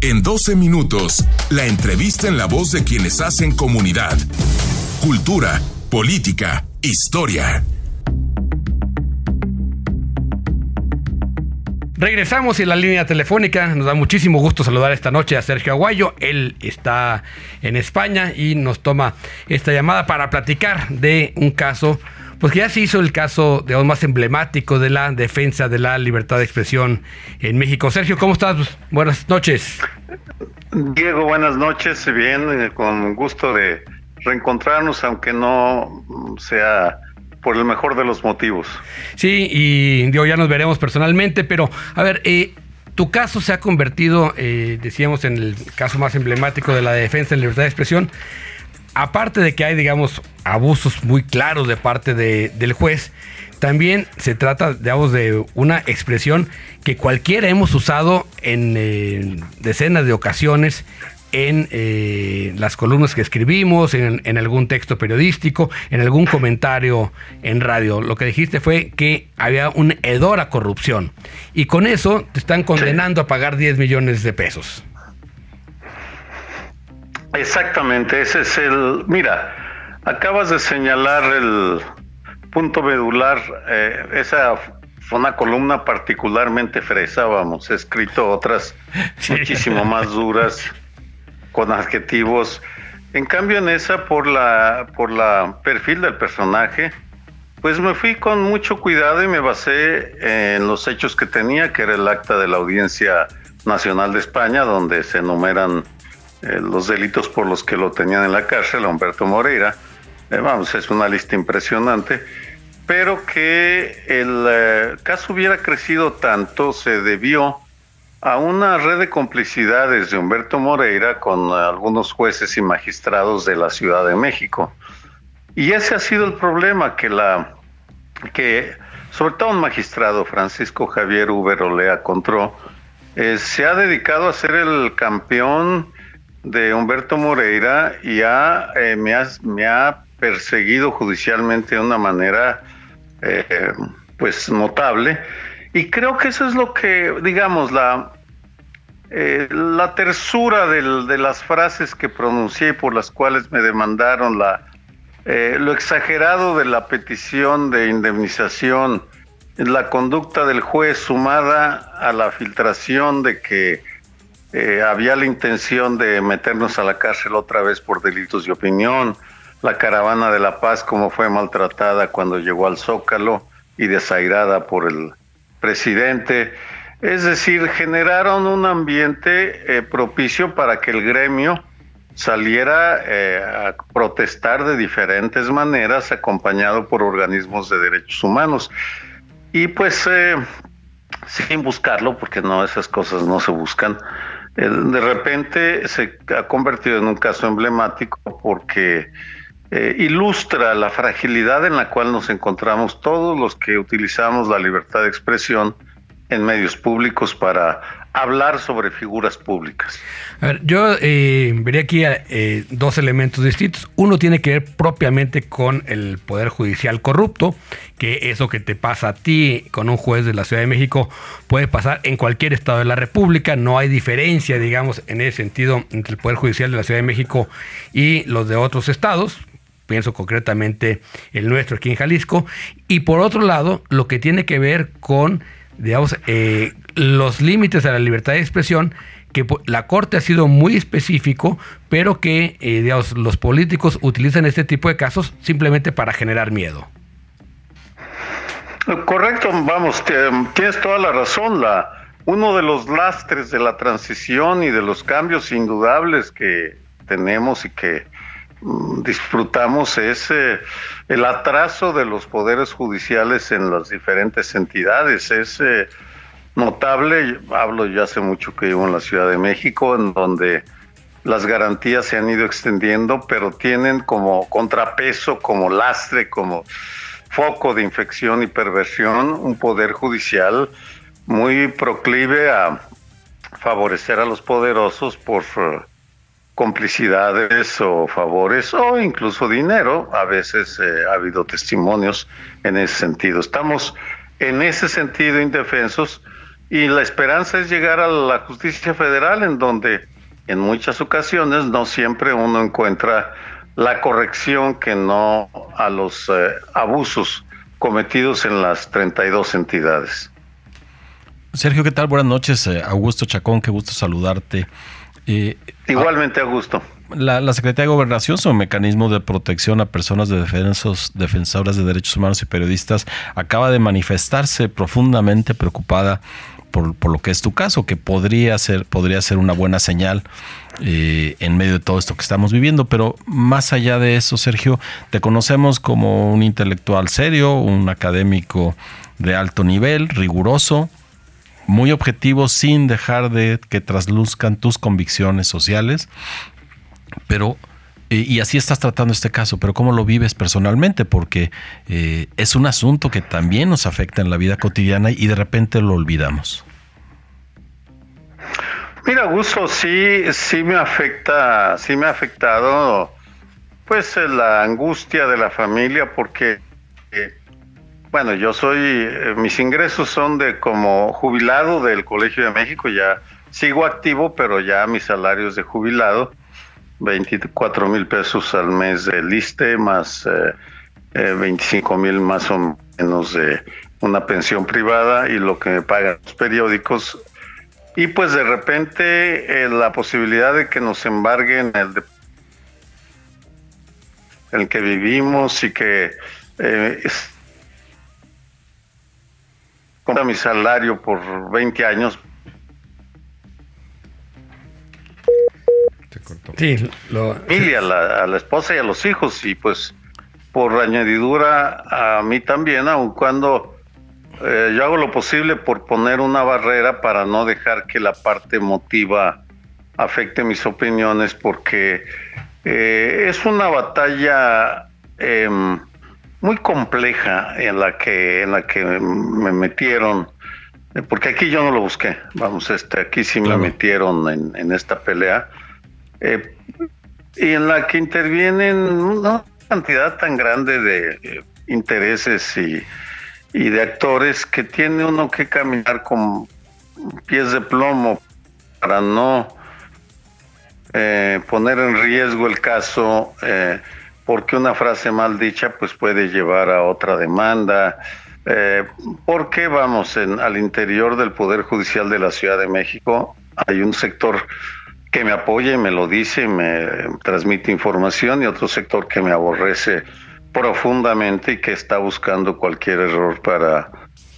En 12 minutos, la entrevista en la voz de quienes hacen comunidad. Cultura, política, historia. Regresamos en la línea telefónica. Nos da muchísimo gusto saludar esta noche a Sergio Aguayo. Él está en España y nos toma esta llamada para platicar de un caso, pues que ya se hizo el caso de más emblemático de la defensa de la libertad de expresión en México. Sergio, ¿cómo estás? Buenas noches. Diego, buenas noches. Bien, eh, con gusto de reencontrarnos, aunque no sea por el mejor de los motivos. Sí, y digo, ya nos veremos personalmente, pero a ver, eh, tu caso se ha convertido, eh, decíamos, en el caso más emblemático de la defensa de la libertad de expresión. Aparte de que hay, digamos, abusos muy claros de parte del juez, también se trata, digamos, de una expresión que cualquiera hemos usado en eh, decenas de ocasiones en eh, las columnas que escribimos, en, algún texto periodístico, en algún comentario en radio. Lo que dijiste fue que había un hedor a corrupción y con eso te están condenando a pagar 10 millones de pesos. Exactamente, ese es el... Mira, acabas de señalar el punto medular, eh, esa fue una columna particularmente fresa, vamos, he escrito otras muchísimo más duras con adjetivos. En cambio, en esa, por la, por la perfil del personaje, pues me fui con mucho cuidado y me basé en los hechos que tenía, que era el acta de la Audiencia Nacional de España, donde se enumeran eh, los delitos por los que lo tenían en la cárcel, Humberto Moreira. Eh, vamos, es una lista impresionante, pero que el eh, caso hubiera crecido tanto se debió a una red de complicidades de Humberto Moreira con algunos jueces y magistrados de la Ciudad de México. Y ese ha sido el problema, que la que sobre todo un magistrado, Francisco Javier Uber Olea Contró, eh, se ha dedicado a ser el campeón de Humberto Moreira y ha, eh, me, ha, me, ha, perseguido judicialmente de una manera eh, pues notable. Y creo que eso es lo que, digamos, la, eh, la tersura de las frases que pronuncié por las cuales me demandaron la, lo exagerado de la petición de indemnización, la conducta del juez sumada a la filtración de que eh, había la intención de meternos a la cárcel otra vez por delitos de opinión, la caravana de la paz como fue maltratada cuando llegó al Zócalo y desairada por el presidente. Es decir, generaron un ambiente eh, propicio para que el gremio saliera eh, a protestar de diferentes maneras, acompañado por organismos de derechos humanos. Y pues, eh, sin buscarlo, porque no, esas cosas no se buscan, de repente se ha convertido en un caso emblemático porque ilustra la fragilidad en la cual nos encontramos todos los que utilizamos la libertad de expresión en medios públicos para hablar sobre figuras públicas. A ver, yo eh, vería aquí eh, dos elementos distintos. Uno tiene que ver propiamente con el Poder Judicial corrupto, que eso que te pasa a ti con un juez de la Ciudad de México puede pasar en cualquier estado de la República. No hay diferencia, digamos, en ese sentido entre el Poder Judicial de la Ciudad de México y los de otros estados pienso concretamente el nuestro aquí en Jalisco, y por otro lado, lo que tiene que ver con digamos, eh, los límites de la libertad de expresión, que la Corte ha sido muy específico, pero que, eh, digamos, los políticos utilizan este tipo de casos simplemente para generar miedo. Correcto, vamos, tienes toda la razón. La, uno de los lastres de la transición y de los cambios indudables que tenemos y que disfrutamos es eh, el atraso de los poderes judiciales en las diferentes entidades. Es eh, notable, hablo ya hace mucho que vivo en la Ciudad de México, en donde las garantías se han ido extendiendo, pero tienen como contrapeso, como lastre, como foco de infección y perversión un poder judicial muy proclive a favorecer a los poderosos por complicidades o favores o incluso dinero. A veces eh, ha habido testimonios en ese sentido. Estamos en ese sentido indefensos y la esperanza es llegar a la justicia federal en donde en muchas ocasiones no siempre uno encuentra la corrección que no a los eh, abusos cometidos en las 32 entidades. Sergio, ¿qué tal? Buenas noches. Eh, Augusto Chacón, qué gusto saludarte. Eh, Igualmente, Augusto. La, Secretaría de Gobernación, su mecanismo de protección a personas de defensos, defensoras de derechos humanos y periodistas, acaba de manifestarse profundamente preocupada por, lo que es tu caso, que podría ser, podría ser una buena señal eh, en medio de todo esto que estamos viviendo. Pero más allá de eso, Sergio, te conocemos como un intelectual serio, un académico de alto nivel, riguroso, muy objetivo, sin dejar de que trasluzcan tus convicciones sociales. Pero y así estás tratando este caso, pero ¿cómo lo vives personalmente? Porque eh, es un asunto que también nos afecta en la vida cotidiana y de repente lo olvidamos. Mira, Gusto, sí, sí me afecta, sí me ha afectado, pues la angustia de la familia, porque, eh, bueno, yo soy, eh, mis ingresos son de como jubilado del Colegio de México, ya sigo activo, pero ya mi salario es de jubilado 24 mil pesos al mes de liste, más eh, 25 eh, mil más o menos de una pensión privada y lo que me pagan los periódicos. Y pues de repente eh, la posibilidad de que nos embarguen el, de, el que vivimos y que compra mi salario por 20 años, Sí, lo... a la, a la esposa y a los hijos y pues por añadidura a mí también, aun cuando eh, yo hago lo posible por poner una barrera para no dejar que la parte emotiva afecte mis opiniones porque eh, es una batalla em, muy compleja en la que en la que me metieron porque aquí yo no lo busqué. Vamos este aquí sí me metieron en, en esta pelea. Eh, y en la que intervienen una cantidad tan grande de eh, intereses y, de actores que tiene uno que caminar con pies de plomo para no eh, poner en riesgo el caso porque una frase mal dicha pues puede llevar a otra demanda porque vamos en, al interior del poder judicial de la Ciudad de México hay un sector que me apoya y me lo dice y me transmite información y otro sector que me aborrece profundamente y que está buscando cualquier error para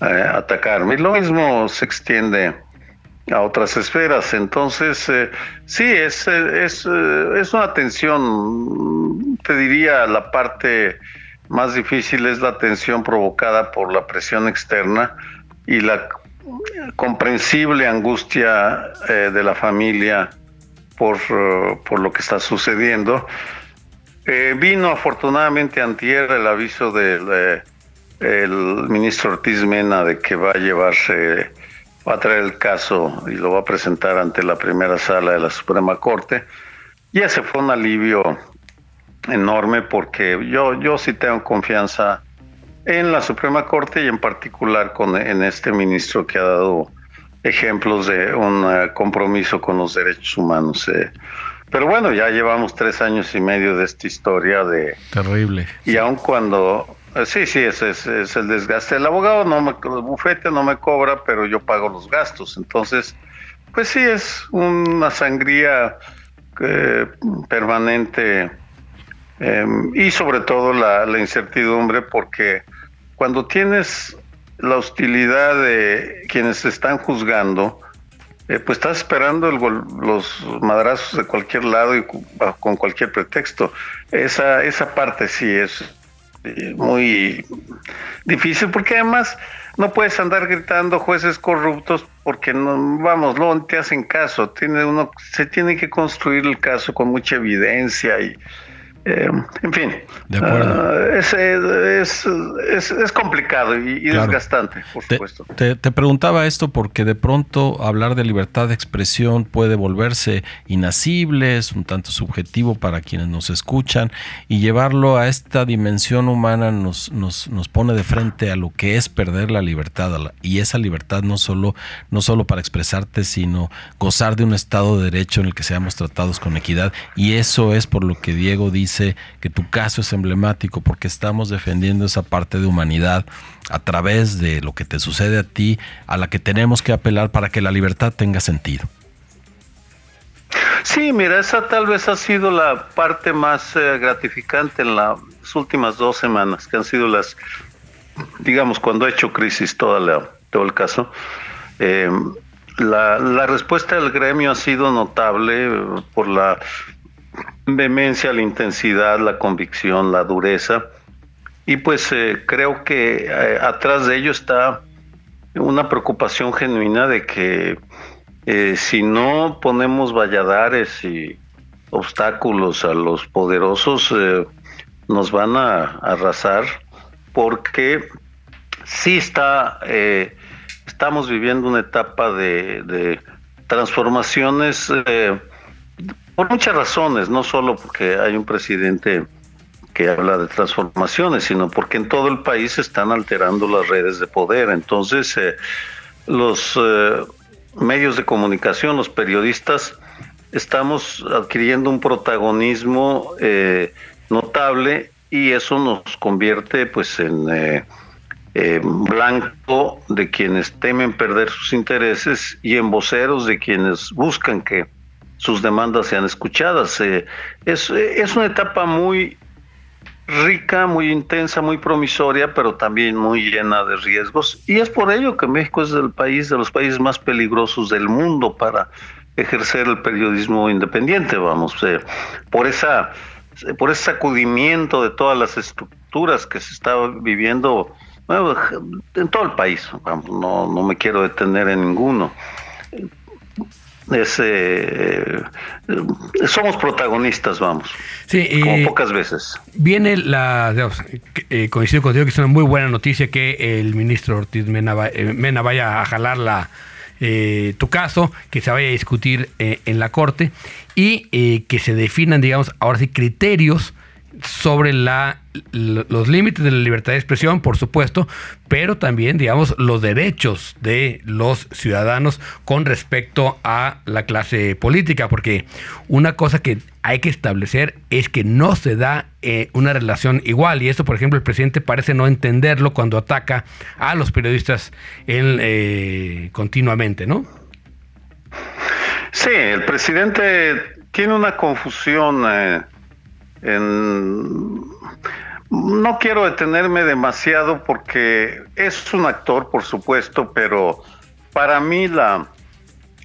eh, atacarme. Y lo mismo se extiende a otras esferas. Entonces, eh, sí, es, es, eh, es una tensión, te diría, la parte más difícil es la tensión provocada por la presión externa y la comprensible angustia de la familia por, eh, por lo que está sucediendo. Eh, vino afortunadamente antier el aviso del eh, el ministro Ortiz Mena de que va a llevarse, va a traer el caso y lo va a presentar ante la primera sala de la Suprema Corte. Y ese fue un alivio enorme porque yo, yo sí tengo confianza en la Suprema Corte y en particular con en este ministro que ha dado ejemplos de un eh, compromiso con los derechos humanos. Eh. Pero bueno, ya llevamos tres años y medio de esta historia de... Terrible. Y aun cuando... Eh, sí, sí, ese es, el desgaste. El abogado no me... El bufete no me cobra, pero yo pago los gastos. Entonces, pues sí, es una sangría permanente em, y sobre todo la, incertidumbre porque cuando tienes la hostilidad de quienes están juzgando, eh, pues estás esperando los madrazos de cualquier lado y con cualquier pretexto. Esa, esa parte sí es eh, muy difícil porque además no puedes andar gritando jueces corruptos porque no, vamos, no te hacen caso. Tiene uno, se tiene que construir el caso con mucha evidencia y Eh, en fin, de acuerdo. Ah, es, es, es, complicado y, desgastante, por supuesto. Te, preguntaba esto porque de pronto hablar de libertad de expresión puede volverse inasible, es un tanto subjetivo para quienes nos escuchan y llevarlo a esta dimensión humana nos, nos, nos pone de frente a lo que es perder la libertad y esa libertad no solo, no solo para expresarte, sino gozar de un Estado de Derecho en el que seamos tratados con equidad y eso es por lo que Diego dice que tu caso es emblemático porque estamos defendiendo esa parte de humanidad a través de lo que te sucede a ti, a la que tenemos que apelar para que la libertad tenga sentido. Sí, mira, esa tal vez ha sido la parte más eh, gratificante en las últimas dos semanas, que han sido las, digamos, cuando ha hecho crisis toda todo el caso. Eh, la, la, respuesta del gremio ha sido notable por la vehemencia, la intensidad, la convicción, la dureza. Y pues eh, creo que eh, atrás de ello está una preocupación genuina de que eh, si no ponemos valladares y obstáculos a los poderosos, nos van a, arrasar porque sí está, estamos viviendo una etapa de, de transformaciones por muchas razones, no solo porque hay un presidente que habla de transformaciones, sino porque en todo el país se están alterando las redes de poder. Entonces, eh, los eh, medios de comunicación, los periodistas, estamos adquiriendo un protagonismo eh, notable y eso nos convierte pues en blanco de quienes temen perder sus intereses y en voceros de quienes buscan que sus demandas sean escuchadas. Eh, es, es una etapa muy rica, muy intensa, muy promisoria, pero también muy llena de riesgos. Y es por ello que México es el país de los países más peligrosos del mundo para ejercer el periodismo independiente, vamos, eh, por esa por ese sacudimiento de todas las estructuras que se está viviendo en todo el país. no, no me quiero detener en ninguno es, eh, somos protagonistas, vamos. Sí, como pocas veces. Viene la, eh, coincido contigo que es una muy buena noticia que el ministro Ortiz Mena, eh, vaya a jalar la, tu caso, que se vaya a discutir en la Corte y que se definan, digamos, ahora sí, criterios sobre la, los límites de la libertad de expresión, por supuesto, pero también, digamos, los derechos de los ciudadanos con respecto a la clase política, porque una cosa que hay que establecer es que no se da eh, una relación igual, y esto, por ejemplo, el presidente parece no entenderlo cuando ataca a los periodistas eh, continuamente, ¿no? Sí, el presidente tiene una confusión. Eh, no quiero detenerme demasiado porque es un actor, por supuesto, pero para mí la,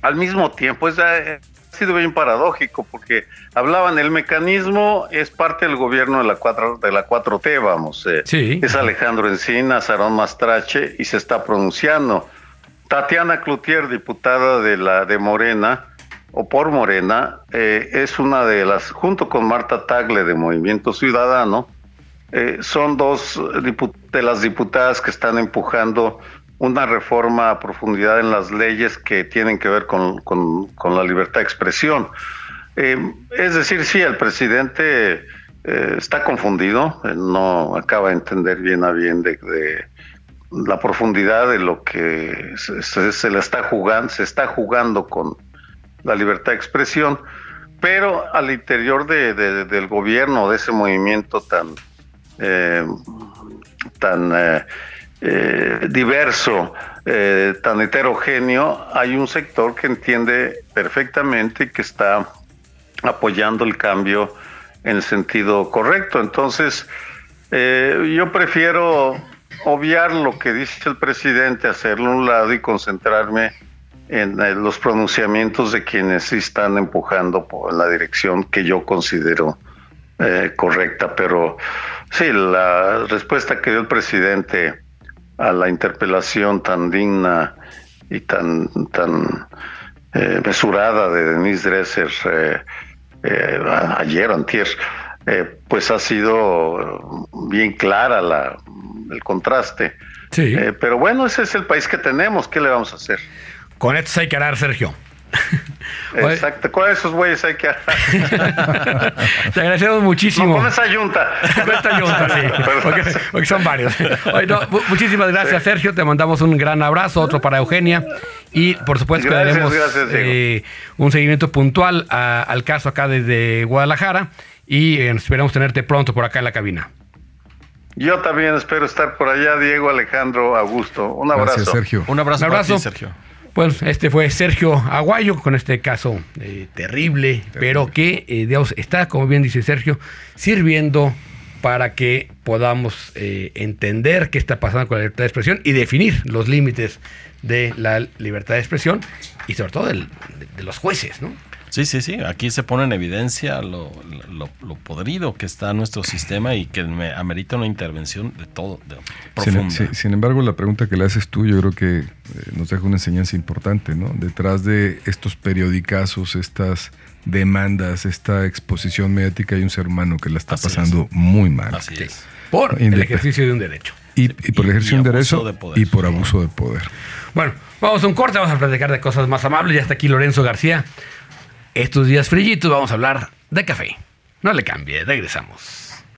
al mismo tiempo es, ha sido bien paradójico porque hablaban el mecanismo es parte del gobierno de la 4 de la 4T, vamos. Eh, es Alejandro Encina, Sarón Mastrache y se está pronunciando. Tatiana Cloutier, diputada de la de Morena, o por Morena, eh, es una de las, junto con Marta Tagle de Movimiento Ciudadano, eh, son dos de las diputadas que están empujando una reforma a profundidad en las leyes que tienen que ver con, la libertad de expresión. Eh, es decir, sí, el presidente está confundido, no acaba de entender bien a bien de, la profundidad de lo que se, se, le está jugando, se está jugando con, la libertad de expresión, pero al interior de, del gobierno, de ese movimiento tan, eh, tan eh, eh, diverso, tan heterogéneo, hay un sector que entiende perfectamente que está apoyando el cambio en el sentido correcto. Entonces, yo prefiero obviar lo que dice el presidente, hacerlo a un lado y concentrarme en eh, los pronunciamientos de quienes están empujando por la dirección que yo considero eh, correcta. Pero sí, la respuesta que dio el presidente a la interpelación tan digna y tan, tan eh, mesurada de Denise Dresser ayer, antier, eh, pues ha sido bien clara la, el contraste. Sí. Eh, pero bueno, ese es el país que tenemos, ¿qué le vamos a hacer? Con esto hay que hablar, Sergio. Exacto, con esos güeyes hay que Te agradecemos muchísimo. No, con esa yunta. Con esta yunta, sí. Porque, porque son varios. Oye, no, muchísimas gracias, Sergio. Te mandamos un gran abrazo, otro para Eugenia. Y por supuesto que daremos eh, un seguimiento puntual a- al caso acá desde Guadalajara. Y eh, esperamos tenerte pronto por acá en la cabina. Yo también espero estar por allá, Diego, Alejandro, Augusto. Un abrazo. Gracias, Sergio. Un abrazo, Un para abrazo. ti, Sergio. Pues este fue Sergio Aguayo con este caso eh, terrible, pero que, eh, digamos, está, como bien dice Sergio, sirviendo para que podamos eh, entender qué está pasando con la libertad de expresión y definir los límites de la libertad de expresión y sobre todo del- de, de los jueces, ¿no? Sí, sí, sí. Aquí se pone en evidencia lo, lo, lo podrido que está nuestro sistema y que me amerita una intervención de todo, de Sin, profunda. sin- sin embargo, la pregunta que le haces tú, yo creo que eh, nos deja una enseñanza importante, ¿no? Detrás de estos periodicazos, estas demandas, esta exposición mediática, hay un ser humano que la está Así es. pasando muy mal. Así es. Por el ejercicio de un derecho. Y, y por Y- el ejercicio y de un abuso derecho de poder. y por abuso de poder. Bueno, vamos a un corte, vamos a platicar de cosas más amables. Ya está aquí Lorenzo García. Estos días frillitos vamos a hablar de café. No le cambie, regresamos.